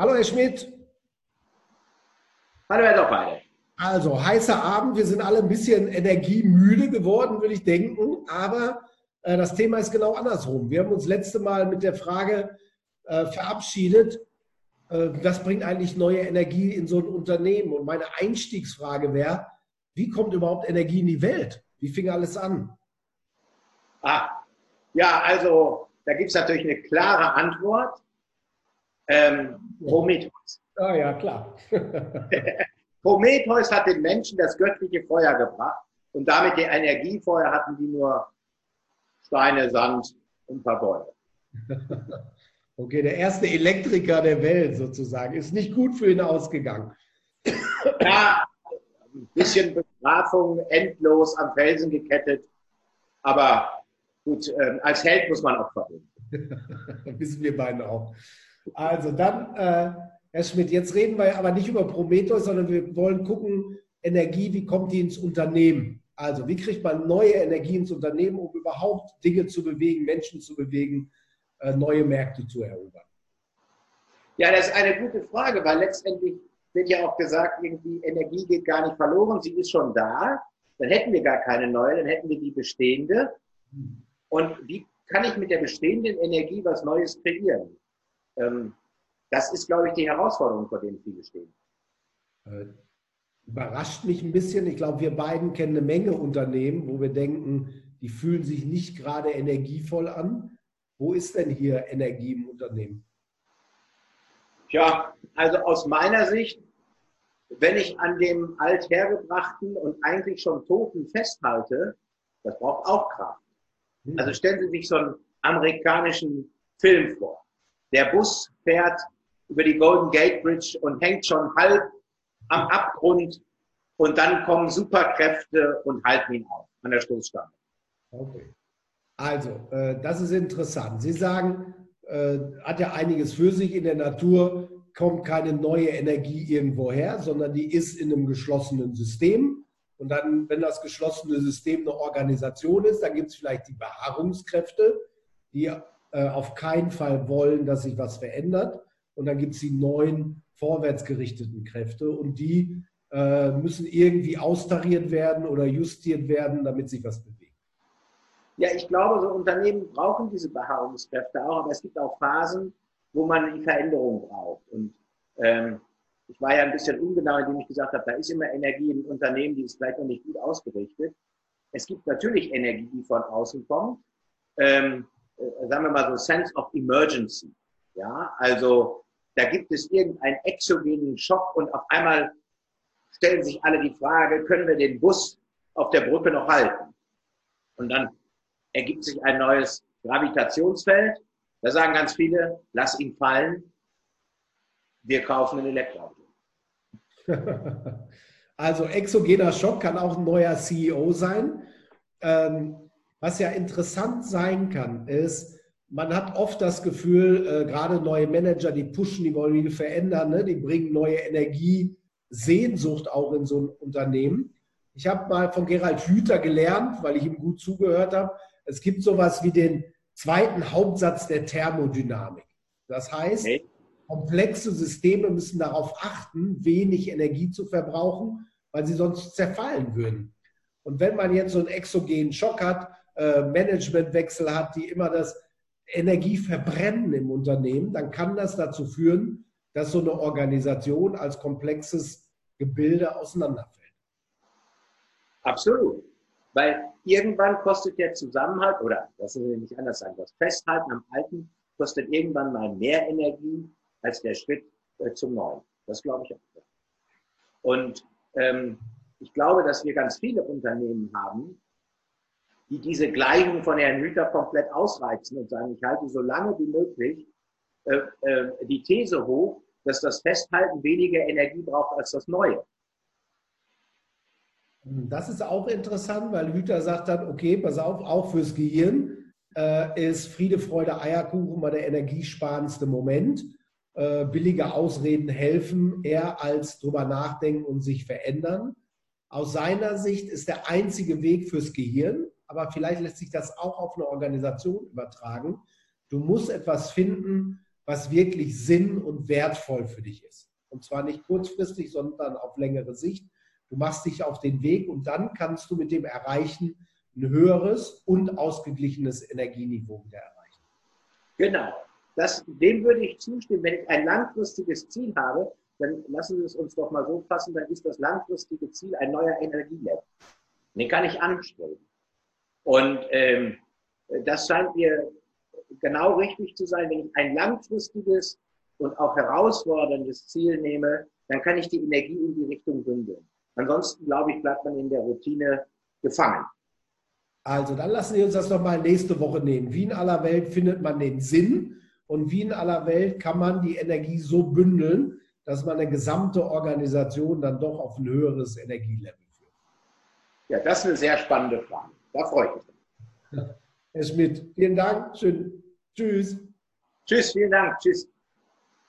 Hallo, Herr Schmidt. Hallo, Herr Doppheide. Also, heißer Abend. Wir sind alle ein bisschen energiemüde geworden, würde ich denken. Aber äh, das Thema ist genau andersrum. Wir haben uns letzte Mal mit der Frage äh, verabschiedet, äh, was bringt eigentlich neue Energie in so ein Unternehmen? Und meine Einstiegsfrage wäre, wie kommt überhaupt Energie in die Welt? Wie fing alles an? Ah, ja, also da gibt es natürlich eine klare Antwort. Ähm, Prometheus. Ah ja, klar. Prometheus hat den Menschen das göttliche Feuer gebracht und damit die Energie. Vorher hatten die nur Steine, Sand und ein paar Bäume. Okay, der erste Elektriker der Welt sozusagen. Ist nicht gut für ihn ausgegangen. Ja, ein bisschen Bestrafung, endlos am Felsen gekettet. Aber gut, äh, als Held muss man Opfer bringen. Wissen wir beiden auch. Also dann, äh, Herr Schmidt, jetzt reden wir aber nicht über Prometheus, sondern wir wollen gucken, Energie, wie kommt die ins Unternehmen? Also wie kriegt man neue Energie ins Unternehmen, um überhaupt Dinge zu bewegen, Menschen zu bewegen, äh, neue Märkte zu erobern? Ja, das ist eine gute Frage, weil letztendlich wird ja auch gesagt, irgendwie Energie geht gar nicht verloren, sie ist schon da. Dann hätten wir gar keine neue, dann hätten wir die bestehende. Hm. Und wie kann ich mit der bestehenden Energie was Neues kreieren? Ähm, das ist, glaube ich, die Herausforderung, vor der viele stehen. Äh, überrascht mich ein bisschen. Ich glaube, wir beiden kennen eine Menge Unternehmen, wo wir denken, die fühlen sich nicht gerade energievoll an. Wo ist denn hier Energie im Unternehmen? Tja, also aus meiner Sicht, wenn ich an dem althergebrachten und eigentlich schon Toten festhalte, das braucht auch Kraft. Hm. Also stellen Sie sich so einen amerikanischen Film vor. Der Bus fährt über die Golden Gate Bridge und hängt schon halb am Abgrund und dann kommen Superkräfte und halten ihn auf an der Stoßstange. Okay. Also, äh, das ist interessant. Sie sagen, äh, hat ja einiges für sich in der Natur, kommt keine neue Energie irgendwo her, sondern die ist in einem geschlossenen System. Und dann, wenn das geschlossene System eine Organisation ist, dann gibt es vielleicht die Beharrungskräfte, die äh, auf keinen Fall wollen, dass sich was verändert. Und dann gibt es die neuen vorwärtsgerichteten Kräfte und die äh, müssen irgendwie austariert werden oder justiert werden, damit sich was bewegt. Ja, ich glaube, so Unternehmen brauchen diese Beharrungskräfte auch, aber es gibt auch Phasen, wo man die Veränderung braucht. Und ähm, ich war ja ein bisschen ungenau, indem ich gesagt habe, da ist immer Energie im Unternehmen, die ist vielleicht noch nicht gut ausgerichtet. Es gibt natürlich Energie, die von außen kommt. Ähm, äh, sagen wir mal so, Sense of Emergency. Ja, also da gibt es irgendeinen exogenen Schock und auf einmal stellen sich alle die Frage, können wir den Bus auf der Brücke noch halten? Und dann ergibt sich ein neues Gravitationsfeld. Da sagen ganz viele, lass ihn fallen, wir kaufen ein Elektroauto. Also exogener Schock kann auch ein neuer CEO sein. Ähm, was ja interessant sein kann, ist, man hat oft das Gefühl, äh, gerade neue Manager, die pushen, die wollen die verändern, ne? die bringen neue Energie, Sehnsucht auch in so ein Unternehmen. Ich habe mal von Gerald Hüther gelernt, weil ich ihm gut zugehört habe. Es gibt sowas wie den zweiten Hauptsatz der Thermodynamik. Das heißt, okay. komplexe Systeme müssen darauf achten, wenig Energie zu verbrauchen, weil sie sonst zerfallen würden. Und wenn man jetzt so einen exogenen Schock hat, äh, Managementwechsel hat, die immer das Energie verbrennen im Unternehmen, dann kann das dazu führen, dass so eine Organisation als komplexes Gebilde auseinanderfällt. Absolut. Weil irgendwann kostet der Zusammenhalt, oder will ich nicht anders sagen, das Festhalten am Alten kostet irgendwann mal mehr Energie als der Schritt äh, zum Neuen. Das glaube ich auch. Und ähm, ich glaube, dass wir ganz viele Unternehmen haben, die diese Gleichung von Herrn Hüter komplett ausreizen und sagen, ich halte so lange wie möglich äh, äh, die These hoch, dass das Festhalten weniger Energie braucht als das Neue. Das ist auch interessant, weil Hüter sagt dann, okay, pass auf, auch fürs Gehirn äh, ist Friede, Freude, Eierkuchen mal der energiesparendste Moment. Äh, billige Ausreden helfen eher als drüber nachdenken und sich verändern. Aus seiner Sicht ist der einzige Weg fürs Gehirn, aber vielleicht lässt sich das auch auf eine Organisation übertragen. Du musst etwas finden, was wirklich sinn- und wertvoll für dich ist. Und zwar nicht kurzfristig, sondern auf längere Sicht. Du machst dich auf den Weg und dann kannst du mit dem Erreichen ein höheres und ausgeglichenes Energieniveau wieder erreichen. Genau. Das, dem würde ich zustimmen. Wenn ich ein langfristiges Ziel habe, dann lassen wir es uns doch mal so fassen, dann ist das langfristige Ziel ein neuer Energielevel. Den kann ich anstreben. Und ähm, das scheint mir genau richtig zu sein. Wenn ich ein langfristiges und auch herausforderndes Ziel nehme, dann kann ich die Energie in die Richtung bündeln. Ansonsten, glaube ich, bleibt man in der Routine gefangen. Also, dann lassen Sie uns das nochmal nächste Woche nehmen. Wie in aller Welt findet man den Sinn und wie in aller Welt kann man die Energie so bündeln, dass man eine gesamte Organisation dann doch auf ein höheres Energielevel führt? Ja, das ist eine sehr spannende Frage. Da freue ich mich. Herr Schmidt, vielen Dank. Schön. Tschüss. Tschüss, vielen Dank. Tschüss.